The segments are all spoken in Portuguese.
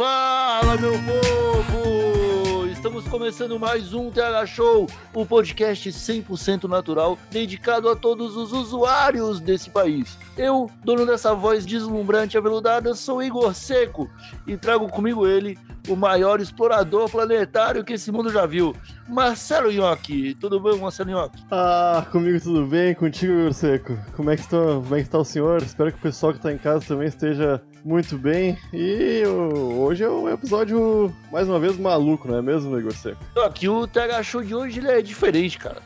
Fala, meu povo! Estamos começando mais um TH Show, o podcast 100% natural dedicado a todos os usuários desse país. Eu, dono dessa voz deslumbrante e aveludada, sou Igor Seco e trago comigo ele, o maior explorador planetário que esse mundo já viu, Marcelo Nhoque. Tudo bem, Marcelo Nhoque? Ah, comigo tudo bem, contigo, Igor Seco. Como é que está, como é que está o senhor? Espero que o pessoal que está em casa também esteja muito bem. E hoje é um episódio, mais uma vez, maluco, não é mesmo, Igor Seco? Aqui o TH Show de hoje ele é diferente, cara.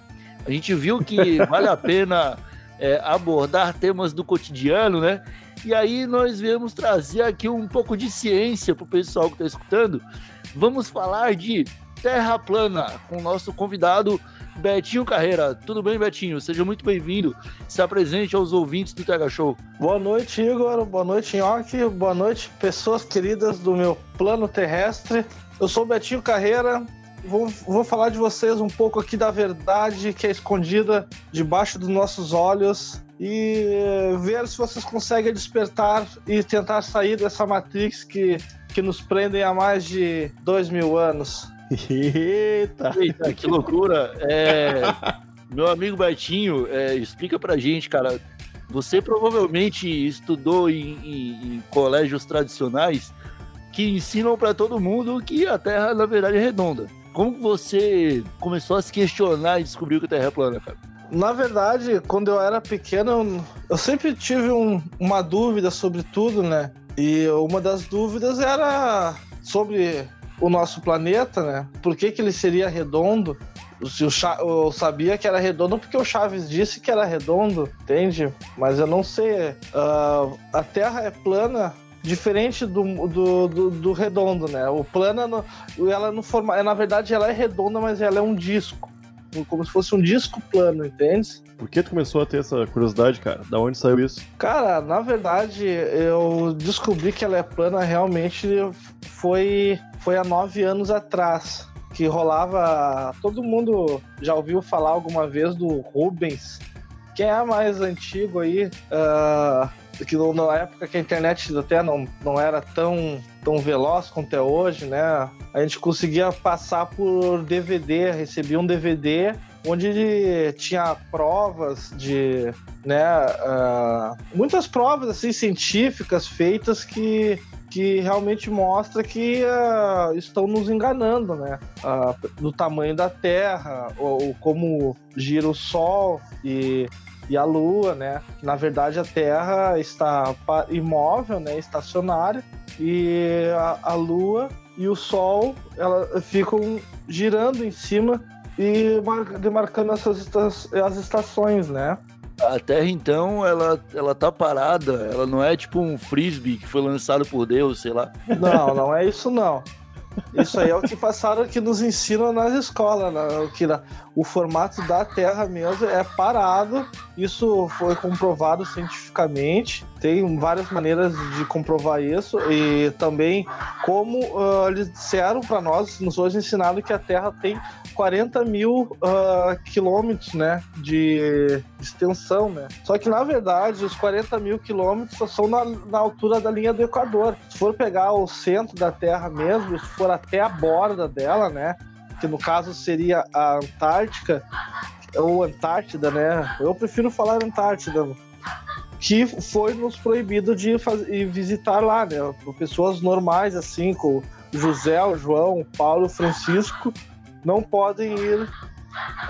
A gente viu que vale a pena é, abordar temas do cotidiano, né? E aí nós viemos trazer aqui um pouco de ciência pro pessoal que tá escutando. Vamos falar de terra plana com o nosso convidado Betinho Carreira. Tudo bem, Betinho? Seja muito bem-vindo. Se apresente aos ouvintes do TH Show. Boa noite, Igor. Boa noite, Nhoque. Boa noite, pessoas queridas do meu plano terrestre. Eu sou o Betinho Carreira. Vou, vou falar de vocês um pouco aqui da verdade que é escondida debaixo dos nossos olhos e ver se vocês conseguem despertar e tentar sair dessa Matrix que, que nos prendem há mais de dois mil anos. Eita! Eita, que loucura. É, meu amigo Betinho, é, explica pra gente, cara. Você provavelmente estudou em, em- em colégios tradicionais que ensinam pra todo mundo que a Terra, na verdade, é redonda. Como que você começou a se questionar e descobriu que a Terra é plana, cara? Na verdade, quando eu era pequeno, eu- eu sempre tive um- uma dúvida sobre tudo, né? E uma das dúvidas era sobre o nosso planeta, né? Por que, que ele seria redondo? Se o Cha- eu sabia que era redondo porque o Chaves disse que era redondo, entende? Mas eu não sei. ah, a Terra é plana diferente do, do, do, do redondo, né? O plana, no- ela não forma, na verdade, ela é redonda, mas ela é um disco como se fosse um disco plano, entende? Por que tu começou a ter essa curiosidade, cara? Da onde saiu isso? Cara, na verdade, eu descobri que ela é plana realmente foi, foi há nove anos atrás. Que rolava. Todo mundo já ouviu falar alguma vez do Rubens. Quem é mais antigo aí? ah, que na época que a internet até não, não era tão, tão veloz quanto é hoje, né? A gente conseguia passar por DVD, recebia um DVD onde tinha provas de, né, ah, muitas provas assim científicas feitas que que realmente mostra que ah, estão nos enganando, né? Ah, do tamanho da Terra, ou, ou como gira o Sol e, e a Lua, né? Na verdade a Terra está imóvel, né? Estacionária e a, a Lua e o Sol ela ficam girando em cima e mar- demarcando essas esta- as estações, né? A Terra, então, ela, ela tá parada, ela não é tipo um frisbee que foi lançado por Deus, sei lá. Não, não é isso não. Isso aí é o que passaram que nos ensinam nas escolas, né? O que o formato da Terra mesmo é parado. Isso foi comprovado cientificamente. Tem várias maneiras de comprovar isso e também como ah, eles disseram para nós, nos hoje ensinaram que a Terra tem 40 mil ah, quilômetros, né, de extensão, né? Só que na verdade os 40 mil quilômetros são na, na altura da linha do Equador. Se for pegar o centro da Terra mesmo, se for até a borda dela, né, que no caso seria a Antártica ou Antártida, né? Eu prefiro falar Antártida, que foi nos proibido de faz- ir visitar lá, né? Pessoas normais assim, com o José, João, Paulo, Francisco, não podem ir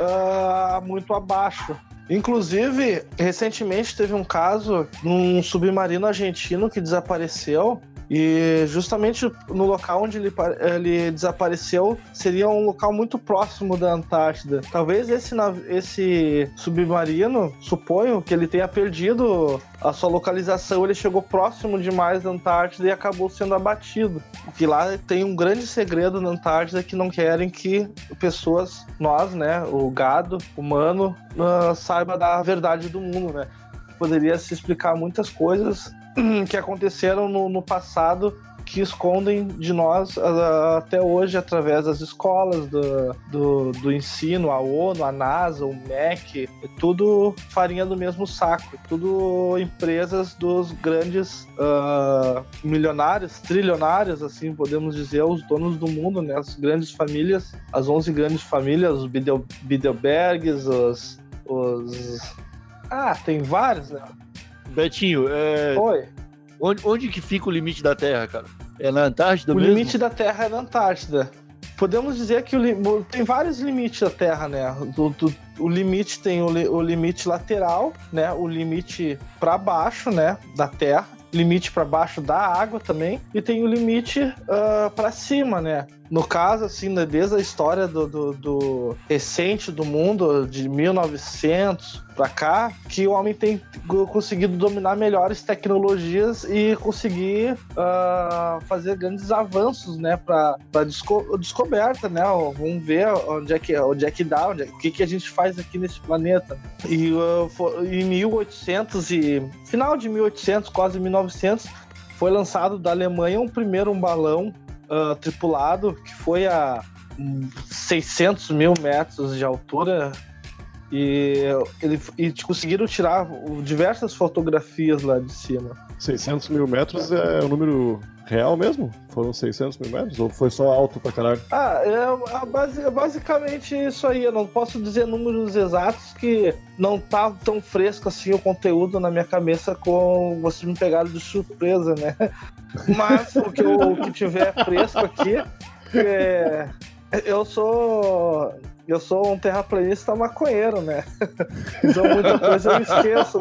ah, muito abaixo. Inclusive, recentemente teve um caso num submarino argentino que desapareceu E justamente no local onde ele, ele desapareceu seria um local muito próximo da Antártida. Talvez esse, esse submarino, suponho que ele tenha perdido a sua localização, ele chegou próximo demais da Antártida e acabou sendo abatido. Que lá tem um grande segredo na Antártida que não querem que pessoas, nós, né, o gado humano, ah, saiba da verdade do mundo, né? Poderia se explicar muitas coisas que aconteceram no, no passado que escondem de nós até hoje através das escolas, do, do, do ensino, a ONU, a NASA, o MEC, é tudo farinha do mesmo saco, tudo empresas dos grandes ah, milionários, trilionários, assim podemos dizer, os donos do mundo, né? As grandes famílias, as 11 grandes famílias, os Bidel, Bilderbergs, os, os... Ah, tem vários, né? Betinho, é, Oi. onde, onde que fica o limite da Terra, cara? É na Antártida O mesmo? limite da Terra é na Antártida. Podemos dizer que o li- tem vários limites da Terra, né? Do- do- o limite tem o, li- o limite lateral, né? O limite para baixo, né? Da Terra. Limite para baixo da água também. E tem o limite para cima, né? No caso, assim, né, desde a história do, do- do recente do mundo, de 1900 para cá, que o homem tem conseguido dominar melhores tecnologias e conseguir ah, fazer grandes avanços, né, para desco descoberta, né? Vamos ver onde é que onde é que dá, onde é- o que que a gente faz aqui nesse planeta. E fo- em 1800 e final de 1800, quase 1900, foi lançado da Alemanha um primeiro um balão ah, tripulado que foi a hum, 600 mil metros de altura e, ele, e conseguiram tirar diversas fotografias lá de cima. 600 mil metros é o número real mesmo? Foram 600 mil metros? Ou foi só alto pra caralho? Ah, é, base- é basicamente isso aí. Eu não posso dizer números exatos que não tá tão fresco assim o conteúdo na minha cabeça com vocês me pegaram de surpresa, né? Mas o que, eu- o que tiver fresco aqui é. Eu sou. Eu sou um terraplanista maconheiro, né? Então muita coisa eu esqueço.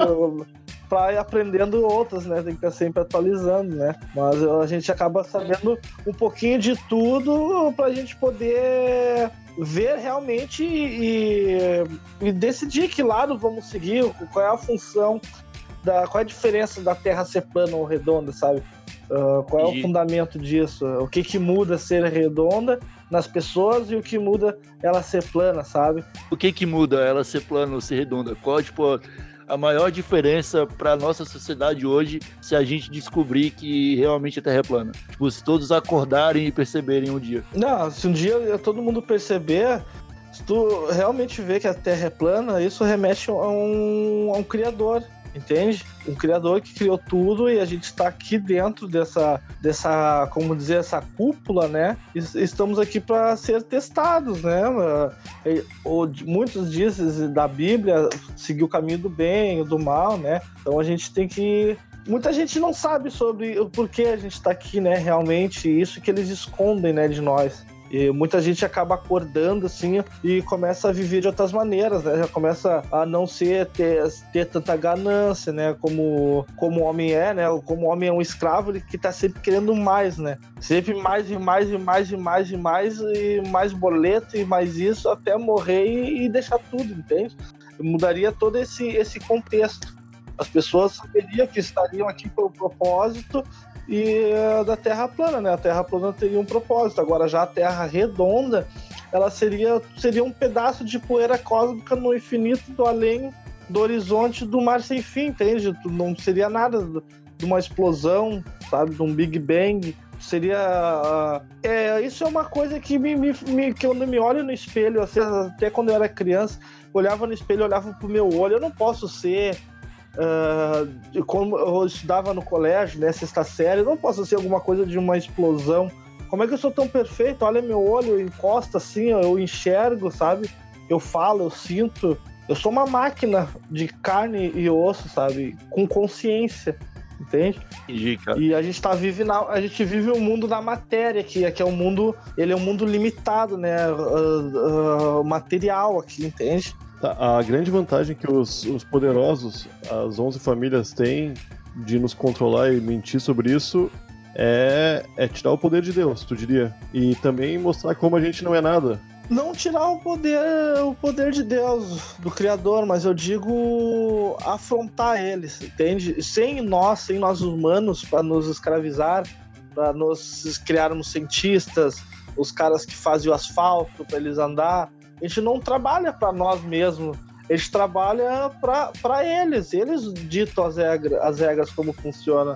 Pra ir aprendendo outras, né? Tem que estar sempre atualizando, né? Mas a gente acaba sabendo um pouquinho de tudo pra gente poder ver realmente e, e decidir que lado vamos seguir, qual é a função, da, qual é a diferença da Terra ser plana ou redonda, sabe? Ah, qual é o fundamento disso? O que, que muda ser redonda nas pessoas e o que muda ela ser plana, sabe? O que que muda ela ser plana ou ser redonda? Qual, tipo, a maior diferença para nossa sociedade hoje se a gente descobrir que realmente a Terra é plana? Tipo, se todos acordarem e perceberem um dia. Não, se um dia todo mundo perceber, se tu realmente vê que a Terra é plana, isso remete a um, a um criador, entende? Um criador que criou tudo e a gente está aqui dentro dessa, dessa, como dizer, essa cúpula, né? E estamos aqui para ser testados, né? Ou Muitos dizem da Bíblia seguir o caminho do bem do mal, né? Então a gente tem que muita gente não sabe sobre o porquê a gente está aqui, né? Realmente, isso que eles escondem, né, de nós. E muita gente acaba acordando assim e começa a viver de outras maneiras, né? Já começa a não ser ter, ter tanta ganância, né? Como como o homem é, né? Como o homem é um escravo, ele que tá sempre querendo mais, né? Sempre mais e mais e mais e mais e mais e mais boleto e mais isso até morrer e, e deixar tudo, entende? Mudaria todo esse esse contexto. As pessoas saberiam que estariam aqui pelo propósito e eh, da Terra plana, né? A Terra plana teria um propósito. Agora já a Terra redonda, ela seria seria um pedaço de poeira cósmica no infinito do além do horizonte do mar sem fim, entende? Não seria nada de uma explosão, sabe? De um Big Bang. Seria. ah, É, isso é uma coisa que me, me, que eu me olho no espelho, assim, até quando eu era criança, olhava no espelho, olhava pro meu olho, eu não posso ser de como eu estudava no colégio, né, sexta série, eu não posso ser alguma coisa de uma explosão. Como é que eu sou tão perfeito? Olha meu olho, encosta assim, eu enxergo, sabe? Eu falo, eu sinto. Eu sou uma máquina de carne e osso, sabe? Com consciência, entende? Entendi, cara. E a gente tá vive na, a gente vive o mundo da matéria aqui, aqui é um mundo, ele é um mundo limitado, né? Ah, ah, material aqui, entende? Tá, a grande vantagem que os, os poderosos, as 11 famílias têm de nos controlar e mentir sobre isso é, é tirar o poder de Deus, tu diria. E também mostrar como a gente não é nada. Não tirar o poder, o poder de Deus, do Criador, mas eu digo afrontar eles, entende? Sem nós, sem nós humanos, para nos escravizar, para nos criarmos cientistas, os caras que fazem o asfalto para eles andar. A gente não trabalha para nós mesmos, a gente trabalha para eles. Eles ditam as regras, as regras como funciona.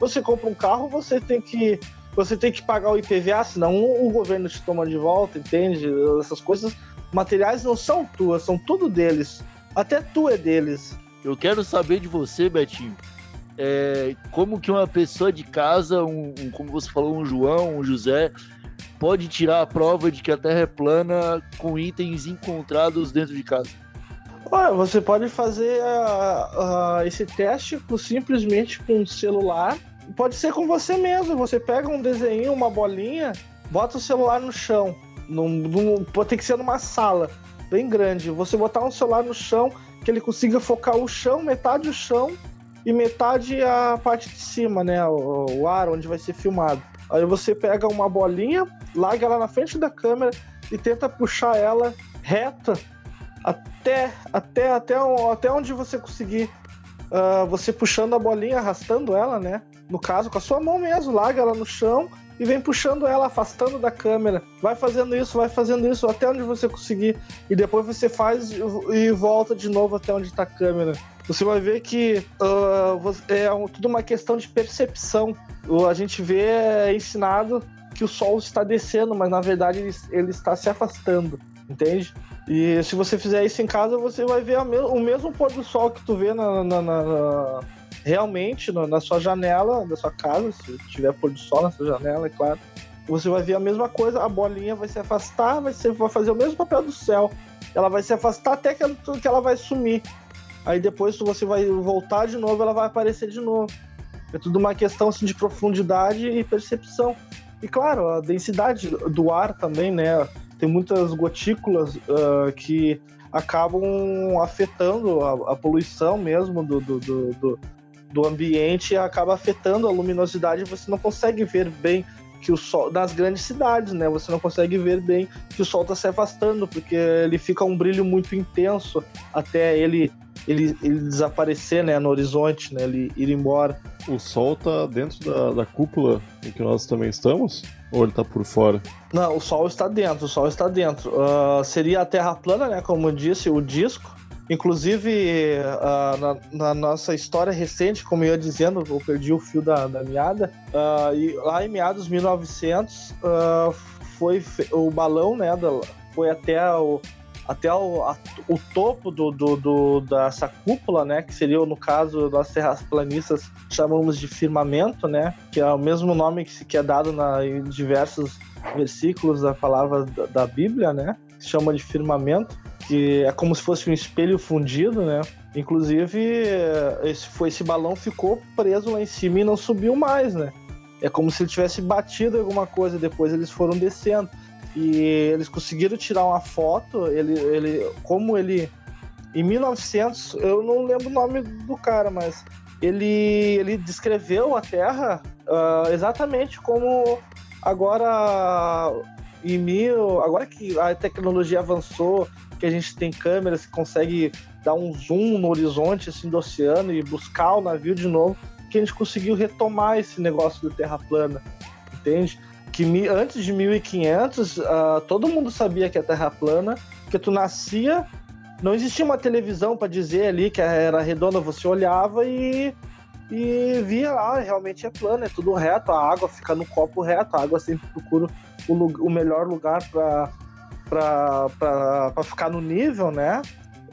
Você compra um carro, você tem que você tem que pagar o IPVA, senão o governo te toma de volta, entende? Essas coisas materiais não são tuas, são tudo deles. Até tu é deles. Eu quero saber de você, Betinho. É, como que uma pessoa de casa, um, um, como você falou, um João, um José, pode tirar a prova de que a Terra é plana com itens encontrados dentro de casa? Olha, você pode fazer uh, uh, esse teste simplesmente com um celular Pode ser com você mesmo. Você pega um desenho, uma bolinha, bota o celular no chão. Num, num, tem que ser numa sala bem grande. Você botar um celular no chão, que ele consiga focar o chão, metade o chão e metade a parte de cima, né? O, o ar onde vai ser filmado. Aí você pega uma bolinha, larga ela na frente da câmera e tenta puxar ela reta até, até, até, até onde você conseguir. Uh, você puxando a bolinha, arrastando ela, né? no caso, com a sua mão mesmo, larga ela no chão e vem puxando ela, afastando da câmera. Vai fazendo isso, vai fazendo isso até onde você conseguir. E depois você faz e volta de novo até onde está a câmera. Você vai ver que uh, é tudo uma questão de percepção. A gente vê ensinado que o sol está descendo, mas na verdade ele, ele está se afastando, entende? E se você fizer isso em casa, você vai ver me o mesmo pôr do sol que tu vê na, na, na realmente no, na sua janela da sua casa, se tiver pôr do sol na sua janela, é claro, você vai ver a mesma coisa, a bolinha vai se afastar, vai, ser, vai fazer o mesmo papel do céu. Ela vai se afastar até que ela, que ela vai sumir. Aí depois, você vai voltar de novo, ela vai aparecer de novo. É tudo uma questão assim, de profundidade e percepção. E claro, a densidade do ar também, né? Tem muitas gotículas uh, que acabam afetando a, a poluição mesmo do, do, do, do do ambiente acaba afetando a luminosidade você não consegue ver bem que o sol nas grandes cidades, né? Você não consegue ver bem que o sol está se afastando porque ele fica um brilho muito intenso até ele ele, ele desaparecer, né, no horizonte, né, ele ir embora. O sol tá dentro da, da cúpula em que nós também estamos? Ou ele tá por fora? Não, o sol está dentro, o sol está dentro. Uh, seria a Terra plana, né, como eu disse, o disco, Inclusive, uh, na, na, nossa história recente, como eu ia dizendo, eu perdi o fio da, da meada, uh, e lá em meados de 1900, uh, foi o balão, né, da, foi até o, até o, a, o topo do, do, do, dessa cúpula, né, que seria, no caso, nós terraplanistas chamamos de firmamento, né, que é o mesmo nome que, se, que é dado na, em diversos versículos da palavra da, da Bíblia, né, se chama de firmamento que é como se fosse um espelho fundido, né? Inclusive, esse, foi, esse balão ficou preso lá em cima e não subiu mais, né? É como se ele tivesse batido alguma coisa, depois eles foram descendo. E eles conseguiram tirar uma foto, ele, ele como ele... Em 1900, eu não lembro o nome do cara, mas ele, ele descreveu a Terra uh, exatamente como agora em mil, agora que a tecnologia avançou, que a gente tem câmeras que consegue dar um zoom no horizonte assim do oceano e buscar o navio de novo, que a gente conseguiu retomar esse negócio do terra plana, entende? Que antes de 1500, uh, ah, todo mundo sabia que a terra plana, que tu nascia, não existia uma televisão para dizer ali que era redonda, você olhava e e via lá, realmente é plano, é tudo reto, a água fica no copo reto, a água sempre procura o, o melhor lugar para ficar no nível, né?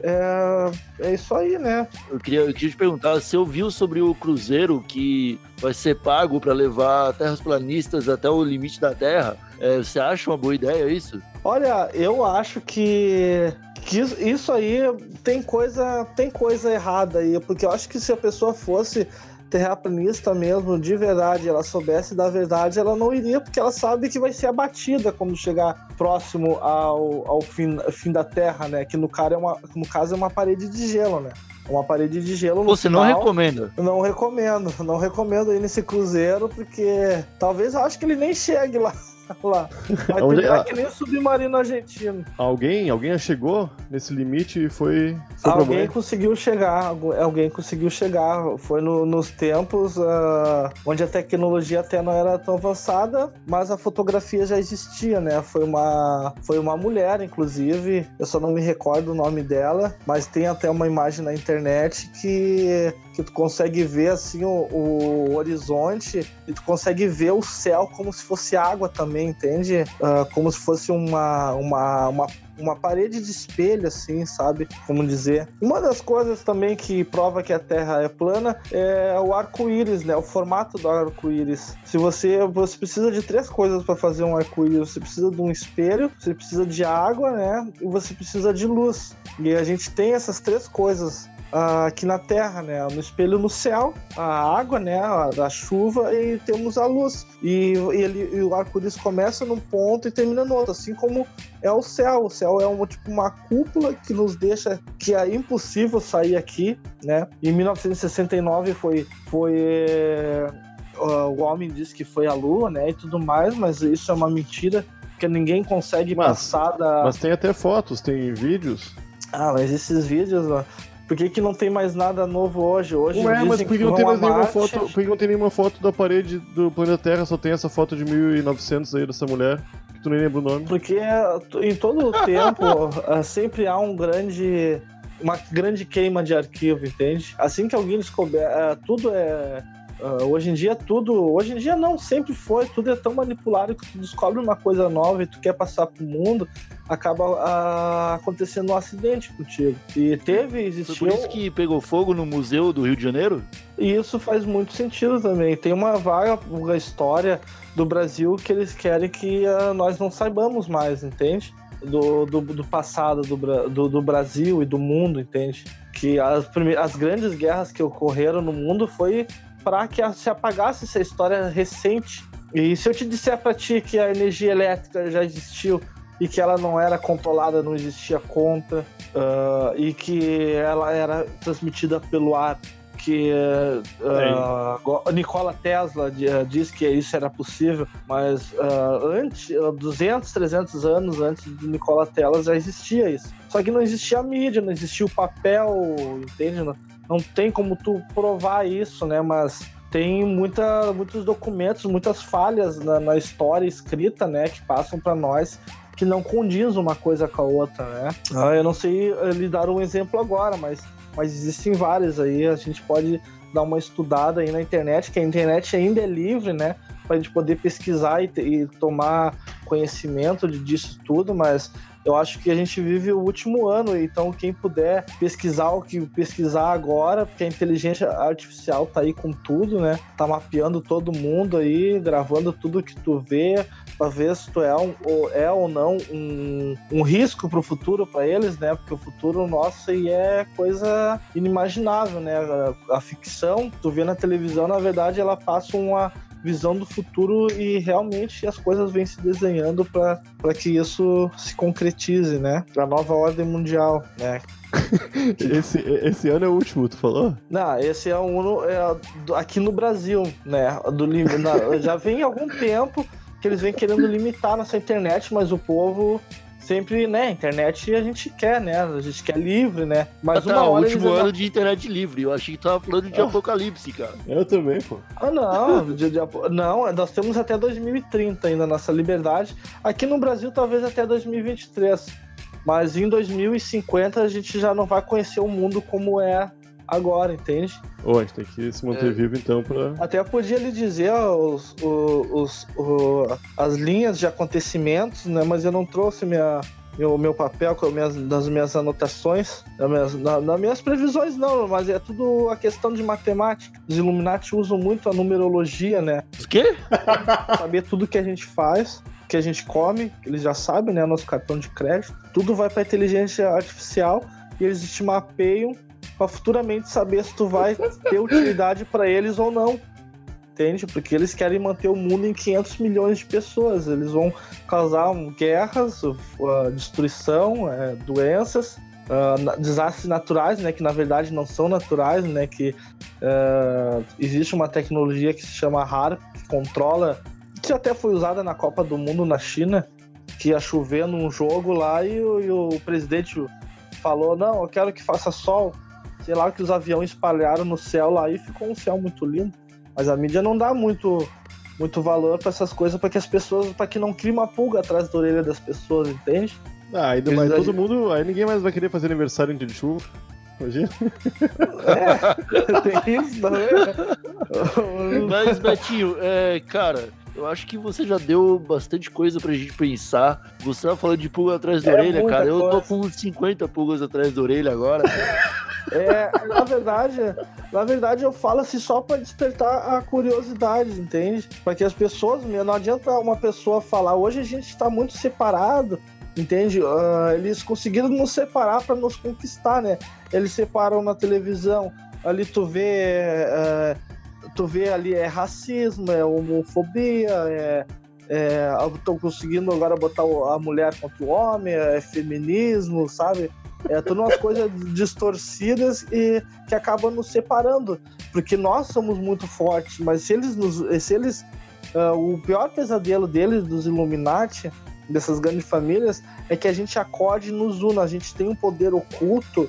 É, é isso aí, né? Eu queria, eu queria te perguntar, você ouviu sobre o cruzeiro que vai ser pago para levar terras planistas até o limite da Terra? É, você acha uma boa ideia isso? Olha, eu acho que, que isso aí tem coisa, tem coisa errada aí, porque eu acho que se a pessoa fosse terraplanista mesmo, de verdade, ela soubesse da verdade, ela não iria, porque ela sabe que vai ser abatida quando chegar próximo ao, ao fim, fim da Terra, né? Que no, cara é uma, no caso é uma parede de gelo, né? uma parede de gelo. no Você não final. recomenda. Não recomendo, não recomendo ir nesse cruzeiro, porque talvez eu acho que ele nem chegue lá. lá. Vai Onde- ah. que nem o submarino argentino. Alguém, alguém chegou nesse limite e foi, foi Alguém conseguiu chegar, algu- alguém conseguiu chegar. Foi no- nos tempos ah, onde a tecnologia até não era tão avançada, mas a fotografia já existia, né? Foi uma, foi uma mulher, inclusive, eu só não me recordo o nome dela, mas tem até uma imagem na internet que, que tu consegue ver assim o, o horizonte e tu consegue ver o céu como se fosse água também, entende? Ah, como se fosse uma, uma, uma uma parede de espelho, assim, sabe? Como dizer. Uma das coisas também que prova que a Terra é plana é o arco-íris, né? O formato do arco-íris. Se você, você precisa de três coisas para fazer um arco-íris: você precisa de um espelho, você precisa de água, né? E você precisa de luz. E a gente tem essas três coisas ah, aqui na Terra, né? No espelho no céu, a água, né? A, a chuva e temos a luz. E, e ele, e o arco-íris começa num ponto e termina no outro, assim como é o céu. O céu é uma, tipo, uma cúpula que nos deixa que é impossível sair aqui, né? Em 1969 foi, foi eh, o homem disse que foi a Lua, né? E tudo mais, mas isso é uma mentira. Porque ninguém consegue Mas- passar da. Mas tem até fotos, tem vídeos. Ah, mas esses vídeos, por que, que não tem mais nada novo hoje? Hoje Ué, dizem mas por que que não tem mais nenhuma Marte. foto? Por que não tem nenhuma foto da parede do planeta Terra? Só tem essa foto de 1900 aí dessa mulher, que tu nem lembra o nome. Porque em todo o tempo ah, sempre há um grande. Uma grande queima de arquivo, entende? Assim que alguém descobre. ah, tudo é. Ah, hoje em dia, tudo. Hoje em dia, não, sempre foi. Tudo é tão manipulado que tu descobre uma coisa nova e tu quer passar pro mundo, acaba ah, acontecendo um acidente contigo. E teve, Foi existiu. por isso que pegou fogo no Museu do Rio de Janeiro? E isso faz muito sentido também. Tem uma vaga uma história do Brasil que eles querem que ah, nós não saibamos mais, entende? Do, do, do passado do, do, do Brasil e do mundo, entende? Que as, prime- as grandes guerras que ocorreram no mundo foi para que se apagasse essa história recente. E se eu te disser para ti que a energia elétrica já existiu e que ela não era controlada, não existia contra, ah, e que ela era transmitida pelo ar, que go- Nikola Tesla ah, diz que isso era possível, mas ah, antes, ah, 200, 300 anos antes de Nikola Tesla já existia isso. Só que não existia a mídia, não existia o papel, entende? Não, não tem como tu provar isso, né? Mas tem muita, muitos documentos, muitas falhas na, na história escrita, né? Que passam para nós que não condiz uma coisa com a outra, né? Ah, eu não sei eh, lhe dar um exemplo agora, mas, mas existem vários aí. A gente pode dar uma estudada aí na internet, que a internet ainda é livre, né? Para a gente poder pesquisar e, e tomar conhecimento disso tudo, mas eu acho que a gente vive o último ano, então quem puder pesquisar o que pesquisar agora, porque a inteligência artificial tá aí com tudo, né? Tá mapeando todo mundo aí, gravando tudo que tu vê, para ver se tu é, um, ou, é ou não um, um risco pro futuro para eles, né? Porque o futuro nosso aí é coisa inimaginável, né? A, a ficção, tu vê na televisão, na verdade, ela passa uma visão do futuro e realmente as coisas vêm se desenhando para que isso se concretize, né? Para nova ordem mundial, né? Esse, esse ano é o último, tu falou? Não, esse é um é, aqui no Brasil, né? Do, na- já vem algum tempo que eles vêm querendo limitar nossa internet, mas o povo sempre, né? Internet a gente quer, né? A gente quer livre, né? Mas ah, tá, uma o hora último eles... ano de internet livre. Eu achei que tava falando de Ah. apocalipse, cara. Eu também, pô. Ah, não, de- de- não, nós temos até 2030 ainda nossa liberdade. Aqui no Brasil, talvez até 2023. Mas em 2050 a gente já não vai conhecer o mundo como é agora, entende? Ô, a gente tem que se manter É. vivo então pra. Até podia lhe dizer os, os, o- as linhas de acontecimentos, né? Mas eu não trouxe minha, meu, meu papel com as minhas, das minhas anotações, das minhas, na- nas minhas previsões, não, mas é tudo a questão de matemática. Os Illuminati usam muito a numerologia, né? O quê? saber tudo que a gente faz, que a gente come, que eles já sabem, né? Nosso cartão de crédito. Tudo vai para inteligência artificial e eles te mapeiam para futuramente saber se tu vai ter utilidade para eles ou não. Entende? Porque eles querem manter o mundo em 500 milhões de pessoas. Eles vão causar guerras, uh, destruição, é, doenças uh, desastres naturais, né? Que na verdade não são naturais, né? Que uh, existe uma tecnologia que se chama HARP, que controla, que até foi usada na Copa do Mundo na China, que ia chover num jogo lá e, e o presidente falou, não, eu quero que faça sol. Sei lá que os aviões espalharam no céu lá e ficou um céu muito lindo. Mas a mídia não dá muito muito valor para essas coisas para que as pessoas, para que não crie uma pulga atrás da orelha das pessoas, entende? Ah, ainda mais todo mundo, aí ninguém mais vai querer fazer aniversário em dia de chuva. Imagina. É, tem isso também. Mas, Betinho, é, cara, eu acho que você já deu bastante coisa pra gente pensar. Você tá falando de pulga atrás da é orelha, cara. Eu tô com 50 pulgas atrás da orelha agora. É, na verdade, na verdade eu falo assim só para despertar a curiosidade, entende? Para que as pessoas, não adianta uma pessoa falar, hoje a gente está muito separado, entende? Uh, eles conseguiram nos separar para nos conquistar, né? Eles separam na televisão, ali tu vê, uh, tu vê ali é racismo, é homofobia, é estão é, conseguindo agora botar a mulher contra o homem, é feminismo, sabe? É tudo umas coisas distorcidas e que acabam nos separando, porque nós somos muito fortes, mas se eles nos, se eles uh, o pior pesadelo deles dos Illuminati, dessas grandes famílias, é que a gente acorde e nos una, a gente tem um poder oculto,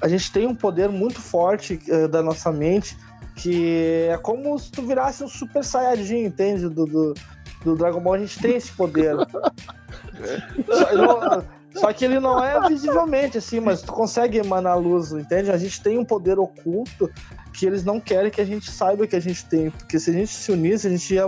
a gente tem um poder muito forte uh, da nossa mente, que é como se tu virasse um super saiyajin, entende? Do, do, do Dragon Ball, a gente tem esse poder. Só, só que ele não é visivelmente assim, mas tu consegue emanar luz, entende? A gente tem um poder oculto que eles não querem que a gente saiba que a gente tem. Porque se a gente se unisse, a gente ia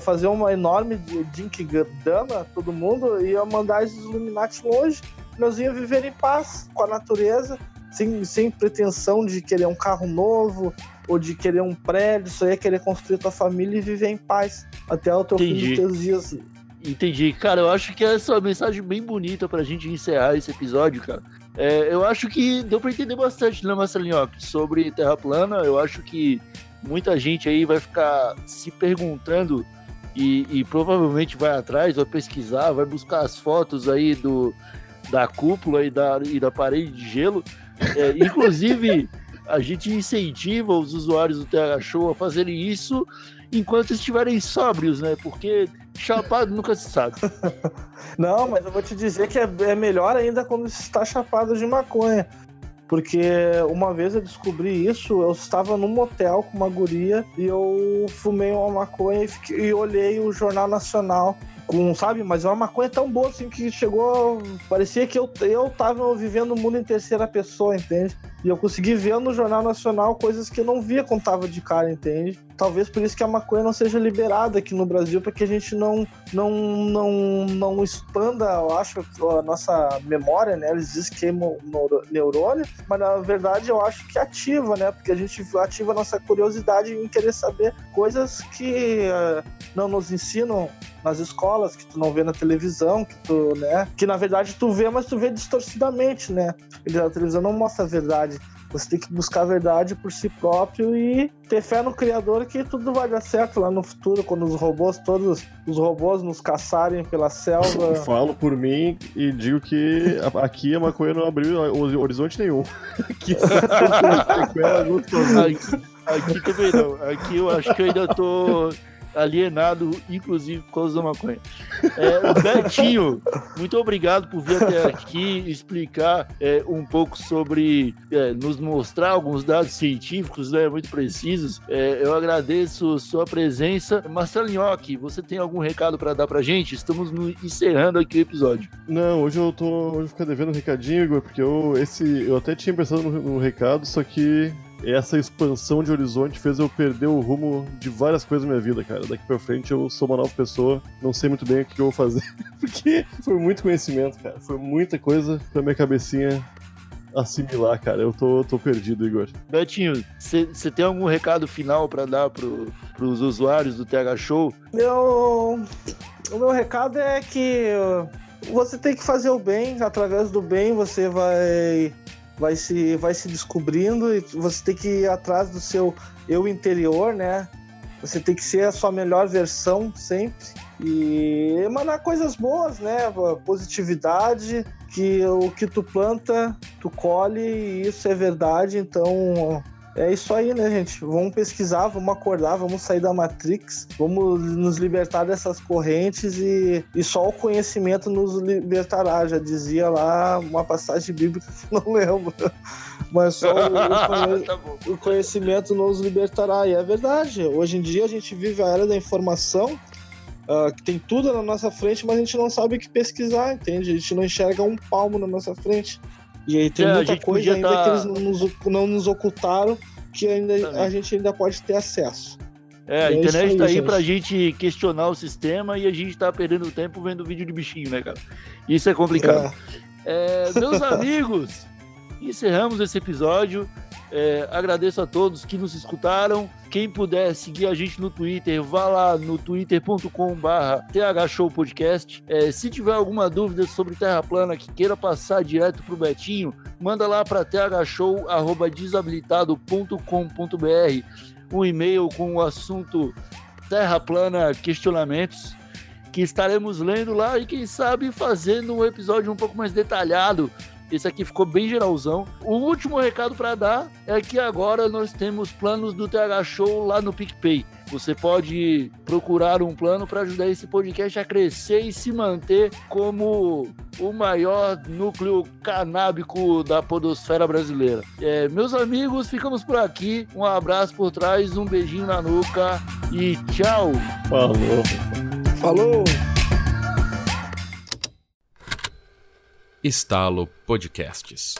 fazer uma enorme Jinkidama, todo mundo, ia mandar esses Illuminati longe. Nós íamos viver em paz com a natureza, sem, sem pretensão de querer um carro novo ou de querer um prédio, só ia querer construir tua família e viver em paz até o teu Entendi. fim dos teus dias. Entendi. Cara, eu acho que essa é uma mensagem bem bonita pra gente encerrar esse episódio, cara. É, eu acho que deu pra entender bastante, né, Marcelinhoque, sobre Terra plana. Eu acho que muita gente aí vai ficar se perguntando e, e, provavelmente vai atrás, vai pesquisar, vai buscar as fotos aí do, da cúpula e da, e da parede de gelo. É, inclusive, a gente incentiva os usuários do TH Show a fazerem isso enquanto estiverem sóbrios, né? Porque chapado nunca se sabe. Não, mas eu vou te dizer que é, é melhor ainda quando está chapado de maconha. Porque uma vez eu descobri isso, eu estava num motel com uma guria e eu fumei uma maconha e, fiquei, e olhei o Jornal Nacional com, sabe, mas é uma maconha tão boa assim que chegou. Parecia que eu, eu tava vivendo o mundo em terceira pessoa, entende? E eu consegui ver no Jornal Nacional coisas que eu não via quando tava de cara, entende? Talvez por isso que a maconha não seja liberada aqui no Brasil, para que a gente não, não, não, não expanda, eu acho, a nossa memória, né? Eles dizem que é neurônio, mas na verdade eu acho que ativa, né? Porque a gente ativa a nossa curiosidade em querer saber coisas que uh, não nos ensinam nas escolas, que tu não vê na televisão, que tu, né? Que na verdade tu vê, mas tu vê distorcidamente, né? A televisão não mostra a verdade. Você tem que buscar a verdade por si próprio e ter fé no Criador que tudo vai dar certo lá no futuro, quando os robôs, todos os robôs nos caçarem pela selva. Falo por mim e digo que aqui a maconha não abriu horizonte nenhum. aqui, aqui, aqui também não. Aqui eu acho que eu ainda tô alienado, inclusive por causa da maconha. É, Betinho, muito obrigado por vir até aqui explicar é, um pouco sobre, é, nos mostrar alguns dados científicos né, muito precisos. É, eu agradeço sua presença. Marcelo Nhoque, você tem algum recado para dar para gente? Estamos no, encerrando aqui o episódio. Não, hoje eu tô. Hoje eu devendo um recadinho, Igor, porque eu, esse, eu até tinha pensado no, no recado, só que essa expansão de horizonte fez eu perder o rumo de várias coisas na minha vida, cara. Daqui pra frente eu sou uma nova pessoa, não sei muito bem o que eu vou fazer. Porque foi muito conhecimento, cara. Foi muita coisa pra minha cabecinha assimilar, cara. Eu tô, tô perdido, Igor. Betinho, você tem algum recado final para dar pro, pros usuários do TH Show? Meu, o meu recado é que você tem que fazer o bem, através do bem você vai vai se, vai se descobrindo e você tem que ir atrás do seu eu interior, né? Você tem que ser a sua melhor versão sempre e emanar coisas boas, né? Positividade, que o que tu planta, tu colhe, e isso é verdade. Então, é isso aí, né, gente? Vamos pesquisar, vamos acordar, vamos sair da Matrix, vamos nos libertar dessas correntes e, e só o conhecimento nos libertará. Já dizia lá uma passagem bíblica que não lembro. Mas só o, Tá o conhecimento nos libertará. E é verdade. Hoje em dia a gente vive a era da informação, uh, que tem tudo na nossa frente, mas a gente não sabe o que pesquisar, entende? A gente não enxerga um palmo na nossa frente. E aí tem É, a muita coisa ainda tá- que eles não nos, não nos ocultaram que ainda, a gente ainda pode ter acesso. É, a É internet aí, tá aí gente. pra gente questionar o sistema e a gente tá perdendo tempo vendo vídeo de bichinho, né, cara? Isso é complicado. É, É, meus amigos, encerramos esse episódio. É, agradeço a todos que nos escutaram. Quem puder seguir a gente no Twitter, vá lá no twitter.com/barra thshowpodcast. É, se tiver alguma dúvida sobre Terra plana que queira passar direto pro Betinho, manda lá para thshow@desabilitado.com.br um e-mail com o assunto Terra plana questionamentos que estaremos lendo lá e quem sabe fazendo um episódio um pouco mais detalhado. Esse aqui ficou bem geralzão. O último recado para dar é que agora nós temos planos do TH Show lá no PicPay. Você pode procurar um plano para ajudar esse podcast a crescer e se manter como o maior núcleo canábico da podosfera brasileira. É, meus amigos, ficamos por aqui. Um abraço por trás, um beijinho na nuca e tchau! Falou. falou! Estalo Podcasts.